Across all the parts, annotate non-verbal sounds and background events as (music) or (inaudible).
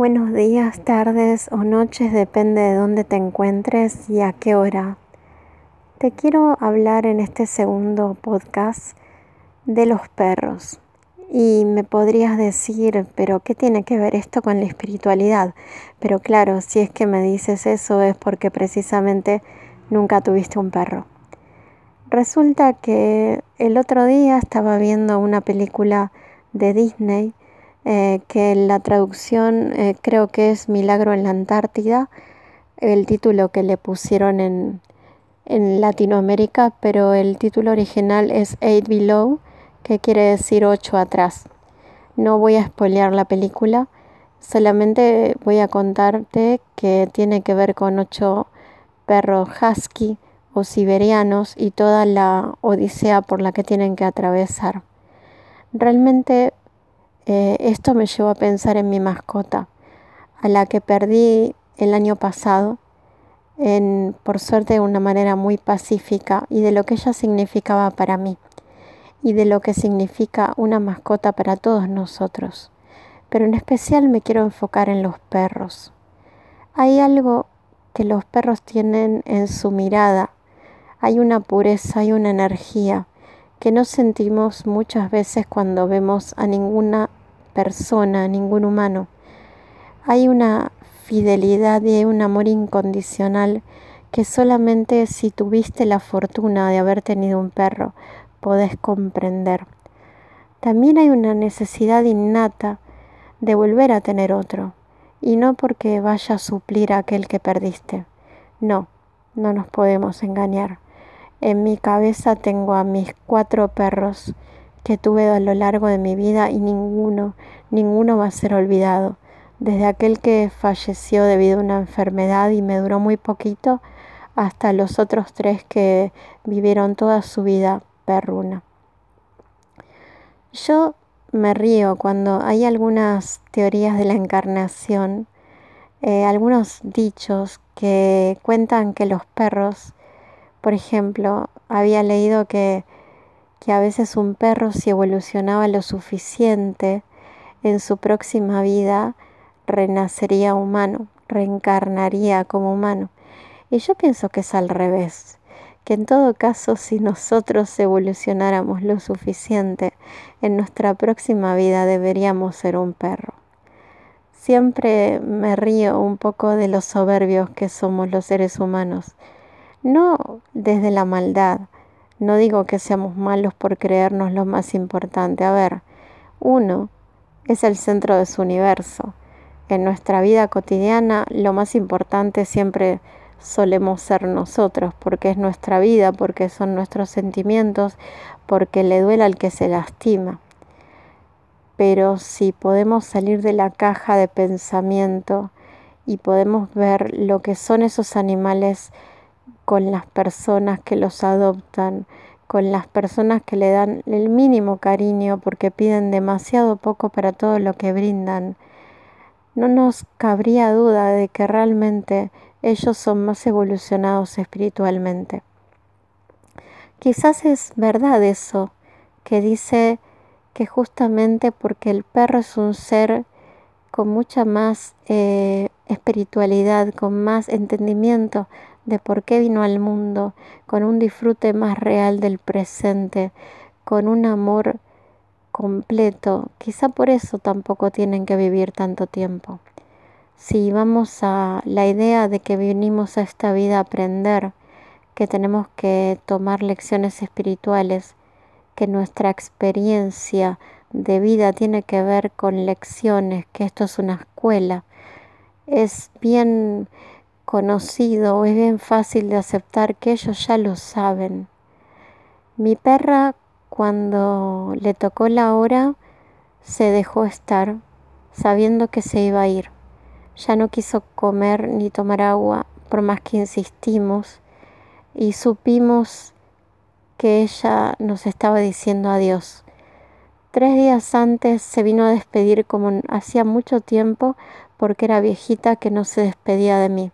Buenos días, tardes o noches, depende de dónde te encuentres y a qué hora. Te quiero hablar en este segundo podcast de los perros. Y me podrías decir, pero ¿qué tiene que ver esto con la espiritualidad? Pero claro, si es que me dices eso es porque precisamente nunca tuviste un perro. Resulta que el otro día estaba viendo una película de Disney eh, que la traducción eh, creo que es Milagro en la Antártida, el título que le pusieron en, en Latinoamérica, pero el título original es Eight Below, que quiere decir ocho atrás. No voy a spoilear la película, solamente voy a contarte que tiene que ver con ocho perros husky o siberianos y toda la odisea por la que tienen que atravesar. Realmente eh, esto me llevó a pensar en mi mascota, a la que perdí el año pasado, en, por suerte de una manera muy pacífica, y de lo que ella significaba para mí, y de lo que significa una mascota para todos nosotros. Pero en especial me quiero enfocar en los perros. Hay algo que los perros tienen en su mirada, hay una pureza, hay una energía que no sentimos muchas veces cuando vemos a ninguna persona, ningún humano. Hay una fidelidad y un amor incondicional que solamente si tuviste la fortuna de haber tenido un perro podés comprender. También hay una necesidad innata de volver a tener otro, y no porque vaya a suplir a aquel que perdiste. No, no nos podemos engañar. En mi cabeza tengo a mis cuatro perros que tuve a lo largo de mi vida y ninguno, ninguno va a ser olvidado. Desde aquel que falleció debido a una enfermedad y me duró muy poquito, hasta los otros tres que vivieron toda su vida perruna. Yo me río cuando hay algunas teorías de la encarnación, eh, algunos dichos que cuentan que los perros, por ejemplo, había leído que que a veces un perro si evolucionaba lo suficiente en su próxima vida renacería humano, reencarnaría como humano. Y yo pienso que es al revés, que en todo caso si nosotros evolucionáramos lo suficiente, en nuestra próxima vida deberíamos ser un perro. Siempre me río un poco de los soberbios que somos los seres humanos, no desde la maldad, no digo que seamos malos por creernos lo más importante. A ver, uno es el centro de su universo. En nuestra vida cotidiana lo más importante siempre solemos ser nosotros, porque es nuestra vida, porque son nuestros sentimientos, porque le duele al que se lastima. Pero si podemos salir de la caja de pensamiento y podemos ver lo que son esos animales con las personas que los adoptan, con las personas que le dan el mínimo cariño porque piden demasiado poco para todo lo que brindan, no nos cabría duda de que realmente ellos son más evolucionados espiritualmente. Quizás es verdad eso, que dice que justamente porque el perro es un ser con mucha más eh, espiritualidad, con más entendimiento de por qué vino al mundo, con un disfrute más real del presente, con un amor completo. Quizá por eso tampoco tienen que vivir tanto tiempo. Si vamos a la idea de que vinimos a esta vida a aprender, que tenemos que tomar lecciones espirituales, que nuestra experiencia de vida tiene que ver con lecciones, que esto es una escuela, es bien conocido, es bien fácil de aceptar que ellos ya lo saben. Mi perra cuando le tocó la hora se dejó estar sabiendo que se iba a ir. Ya no quiso comer ni tomar agua por más que insistimos y supimos que ella nos estaba diciendo adiós. Tres días antes se vino a despedir como hacía mucho tiempo porque era viejita que no se despedía de mí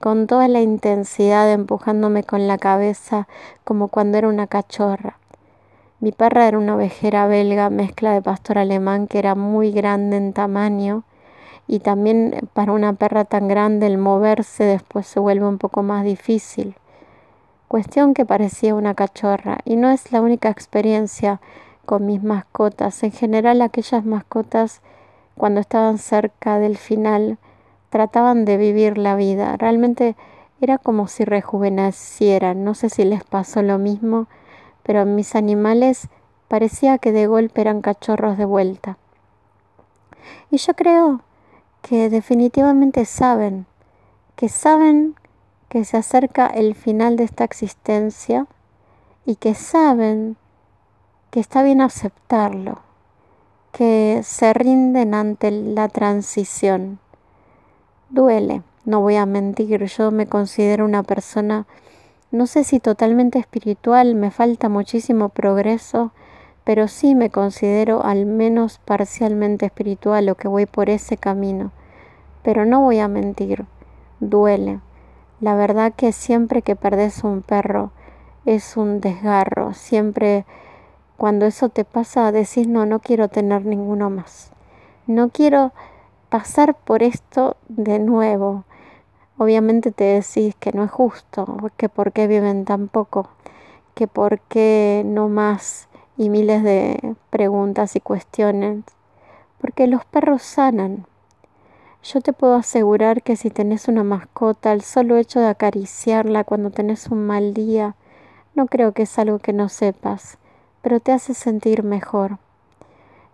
con toda la intensidad empujándome con la cabeza como cuando era una cachorra. Mi perra era una ovejera belga, mezcla de pastor alemán que era muy grande en tamaño y también para una perra tan grande el moverse después se vuelve un poco más difícil. Cuestión que parecía una cachorra y no es la única experiencia con mis mascotas. En general aquellas mascotas cuando estaban cerca del final trataban de vivir la vida. Realmente era como si rejuvenecieran. No sé si les pasó lo mismo, pero mis animales parecía que de golpe eran cachorros de vuelta. Y yo creo que definitivamente saben, que saben que se acerca el final de esta existencia y que saben que está bien aceptarlo, que se rinden ante la transición. Duele, no voy a mentir, yo me considero una persona, no sé si totalmente espiritual, me falta muchísimo progreso, pero sí me considero al menos parcialmente espiritual o que voy por ese camino. Pero no voy a mentir, duele. La verdad que siempre que perdes un perro es un desgarro, siempre cuando eso te pasa decís no, no quiero tener ninguno más. No quiero pasar por esto de nuevo. Obviamente te decís que no es justo, que por qué viven tan poco, que por qué no más y miles de preguntas y cuestiones, porque los perros sanan. Yo te puedo asegurar que si tenés una mascota, el solo hecho de acariciarla cuando tenés un mal día, no creo que es algo que no sepas, pero te hace sentir mejor.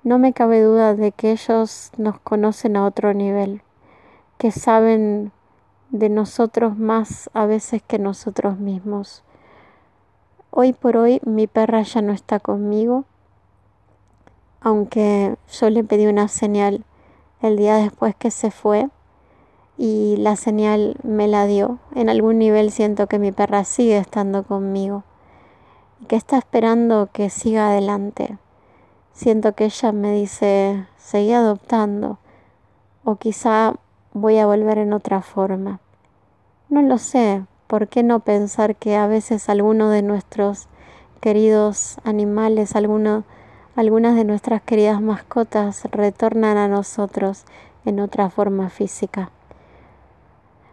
No me cabe duda de que ellos nos conocen a otro nivel, que saben de nosotros más a veces que nosotros mismos. Hoy por hoy mi perra ya no está conmigo, aunque yo le pedí una señal el día después que se fue y la señal me la dio. En algún nivel siento que mi perra sigue estando conmigo y que está esperando que siga adelante. Siento que ella me dice, seguí adoptando o quizá voy a volver en otra forma. No lo sé, ¿por qué no pensar que a veces alguno de nuestros queridos animales, algunas de nuestras queridas mascotas retornan a nosotros en otra forma física?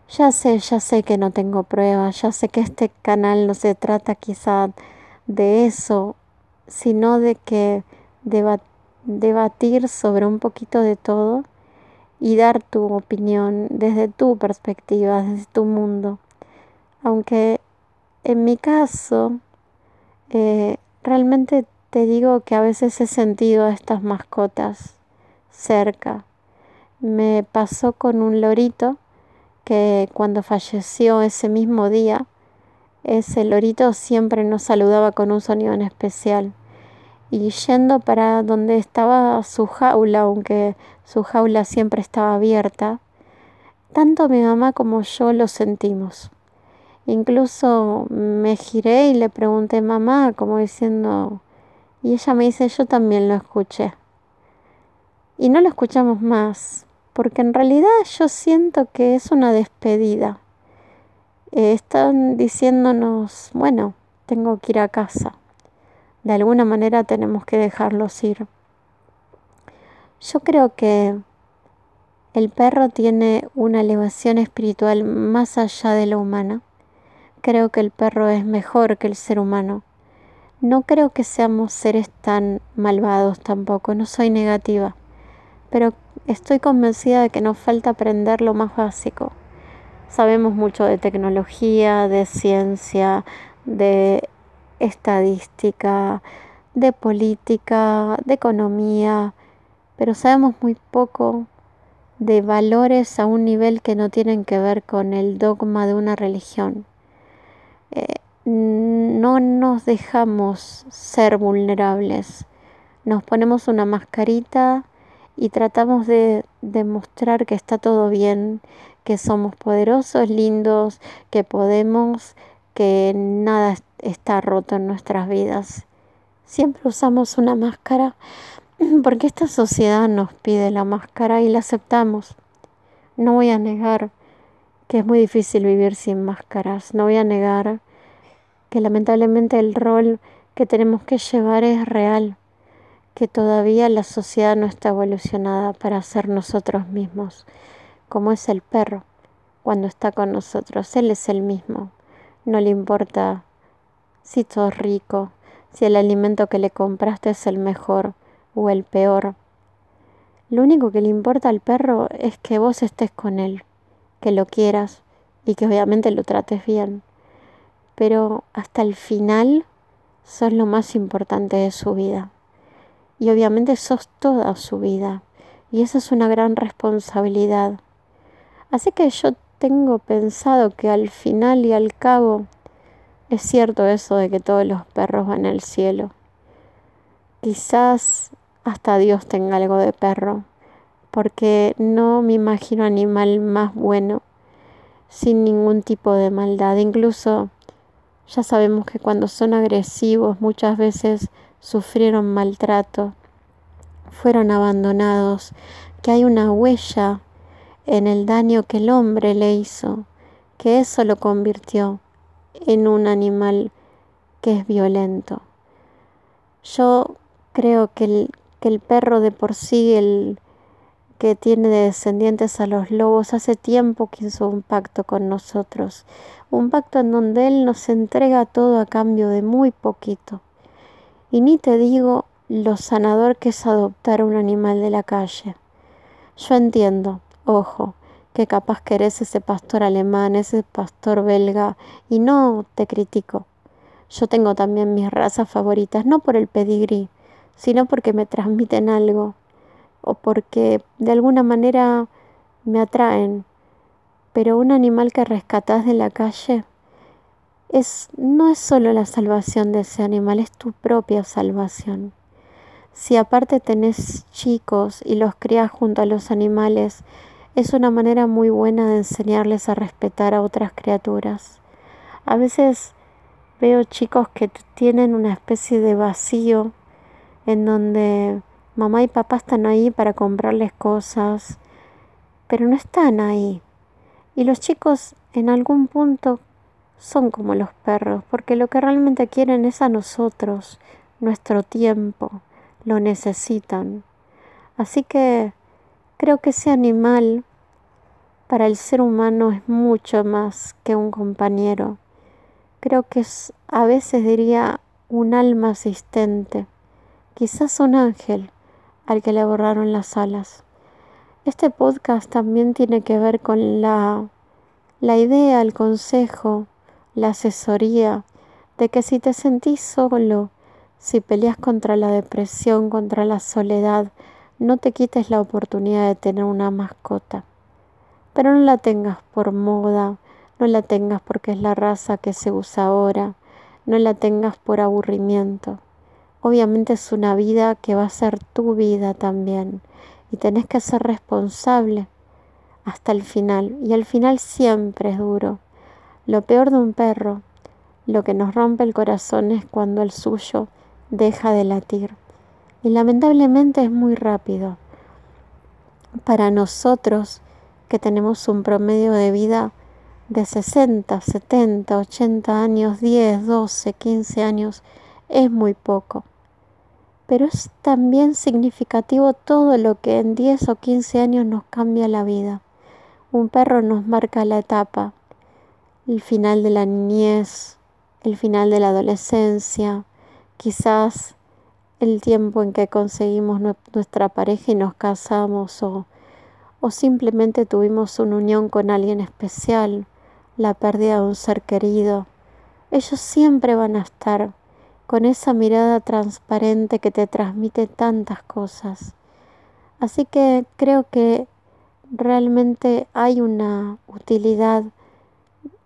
Ya sé, ya sé que no tengo pruebas, ya sé que este canal no se trata quizá de eso, sino de que debatir sobre un poquito de todo y dar tu opinión desde tu perspectiva, desde tu mundo aunque en mi caso, eh, realmente te digo que a veces he sentido a estas mascotas cerca. Me pasó con un lorito que cuando falleció ese mismo día, ese lorito siempre nos saludaba con un sonido en especial. Y yendo para donde estaba su jaula, aunque su jaula siempre estaba abierta, tanto mi mamá como yo lo sentimos. Incluso me giré y le pregunté mamá, como diciendo, y ella me dice, yo también lo escuché. Y no lo escuchamos más, porque en realidad yo siento que es una despedida. Eh, están diciéndonos, bueno, tengo que ir a casa. De alguna manera tenemos que dejarlos ir. Yo creo que el perro tiene una elevación espiritual más allá de lo humana creo que el perro es mejor que el ser humano. No creo que seamos seres tan malvados tampoco, no soy negativa, pero estoy convencida de que nos falta aprender lo más básico. Sabemos mucho de tecnología, de ciencia, de estadística, de política, de economía, pero sabemos muy poco de valores a un nivel que no tienen que ver con el dogma de una religión. Eh, no nos dejamos ser vulnerables. Nos ponemos una mascarita y tratamos de demostrar que está todo bien, que somos poderosos, lindos, que podemos, que nada está roto en nuestras vidas. Siempre usamos una máscara (clears throat) porque esta sociedad nos pide la máscara y la aceptamos. No voy a negar que es muy difícil vivir sin máscaras. No voy a negar que lamentablemente el rol que tenemos que llevar es real, que todavía la sociedad no está evolucionada para ser nosotros mismos, como es el perro cuando está con nosotros. Él es el mismo. No le importa si sos rico, si el alimento que le compraste es el mejor o el peor. Lo único que le importa al perro es que vos estés con él, que lo quieras y que obviamente lo trates bien. Pero hasta el final sos lo más importante de su vida. Y obviamente sos toda su vida. Y esa es una gran responsabilidad. Así que yo tengo pensado que al final y al cabo es cierto eso de que todos los perros van al cielo. Quizás hasta Dios tenga algo de perro, porque no me imagino animal más bueno sin ningún tipo de maldad. Incluso ya sabemos que cuando son agresivos muchas veces sufrieron maltrato, fueron abandonados, que hay una huella en el daño que el hombre le hizo, que eso lo convirtió en un animal que es violento. Yo creo que el, que el perro de por sí, el que tiene de descendientes a los lobos, hace tiempo que hizo un pacto con nosotros, un pacto en donde Él nos entrega todo a cambio de muy poquito. Y ni te digo lo sanador que es adoptar un animal de la calle. Yo entiendo, ojo, que capaz que eres ese pastor alemán, ese pastor belga, y no te critico. Yo tengo también mis razas favoritas, no por el pedigrí, sino porque me transmiten algo o porque de alguna manera me atraen. Pero un animal que rescatas de la calle es no es solo la salvación de ese animal, es tu propia salvación. Si aparte tenés chicos y los crías junto a los animales, es una manera muy buena de enseñarles a respetar a otras criaturas. A veces veo chicos que tienen una especie de vacío en donde mamá y papá están ahí para comprarles cosas, pero no están ahí. Y los chicos en algún punto son como los perros, porque lo que realmente quieren es a nosotros, nuestro tiempo, lo necesitan. Así que creo que ese animal para el ser humano es mucho más que un compañero. Creo que es, a veces diría, un alma asistente, quizás un ángel al que le borraron las alas. Este podcast también tiene que ver con la, la idea, el consejo, la asesoría de que si te sentís solo, si peleas contra la depresión, contra la soledad, no te quites la oportunidad de tener una mascota. Pero no la tengas por moda, no la tengas porque es la raza que se usa ahora, no la tengas por aburrimiento. Obviamente es una vida que va a ser tu vida también y tenés que ser responsable hasta el final. Y el final siempre es duro. Lo peor de un perro, lo que nos rompe el corazón es cuando el suyo deja de latir. Y lamentablemente es muy rápido. Para nosotros que tenemos un promedio de vida de 60, 70, 80 años, 10, 12, 15 años, es muy poco. Pero es también significativo todo lo que en 10 o 15 años nos cambia la vida. Un perro nos marca la etapa, el final de la niñez, el final de la adolescencia, quizás el tiempo en que conseguimos nuestra pareja y nos casamos o, o simplemente tuvimos una unión con alguien especial, la pérdida de un ser querido. Ellos siempre van a estar con esa mirada transparente que te transmite tantas cosas. Así que creo que realmente hay una utilidad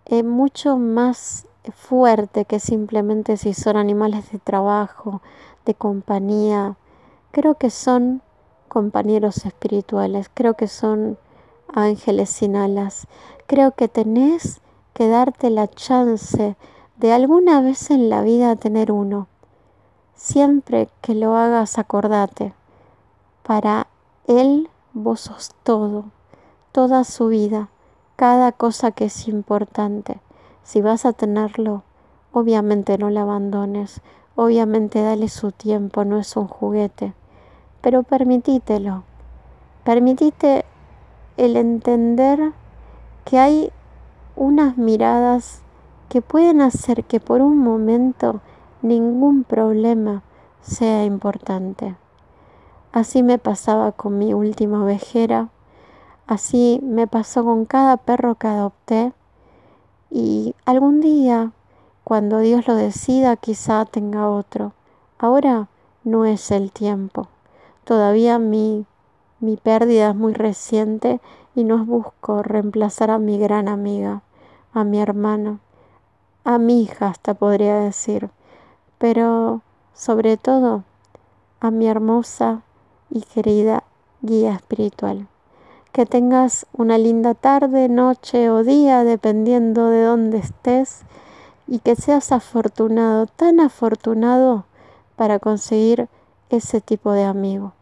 eh, mucho más fuerte que simplemente si son animales de trabajo, de compañía. Creo que son compañeros espirituales, creo que son ángeles sin alas. Creo que tenés que darte la chance de alguna vez en la vida tener uno. Siempre que lo hagas, acordate, para Él vos sos todo, toda su vida, cada cosa que es importante. Si vas a tenerlo, obviamente no la abandones, obviamente dale su tiempo, no es un juguete. pero permitítelo. Permitite el entender que hay unas miradas que pueden hacer que por un momento ningún problema sea importante. Así me pasaba con mi última ovejera, así me pasó con cada perro que adopté y algún día, cuando Dios lo decida, quizá tenga otro. Ahora no es el tiempo. Todavía mi, mi pérdida es muy reciente y no busco reemplazar a mi gran amiga, a mi hermano, a mi hija hasta podría decir, pero sobre todo a mi hermosa y querida guía espiritual. Que tengas una linda tarde, noche o día, dependiendo de dónde estés, y que seas afortunado, tan afortunado para conseguir ese tipo de amigo.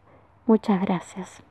Muchas gracias.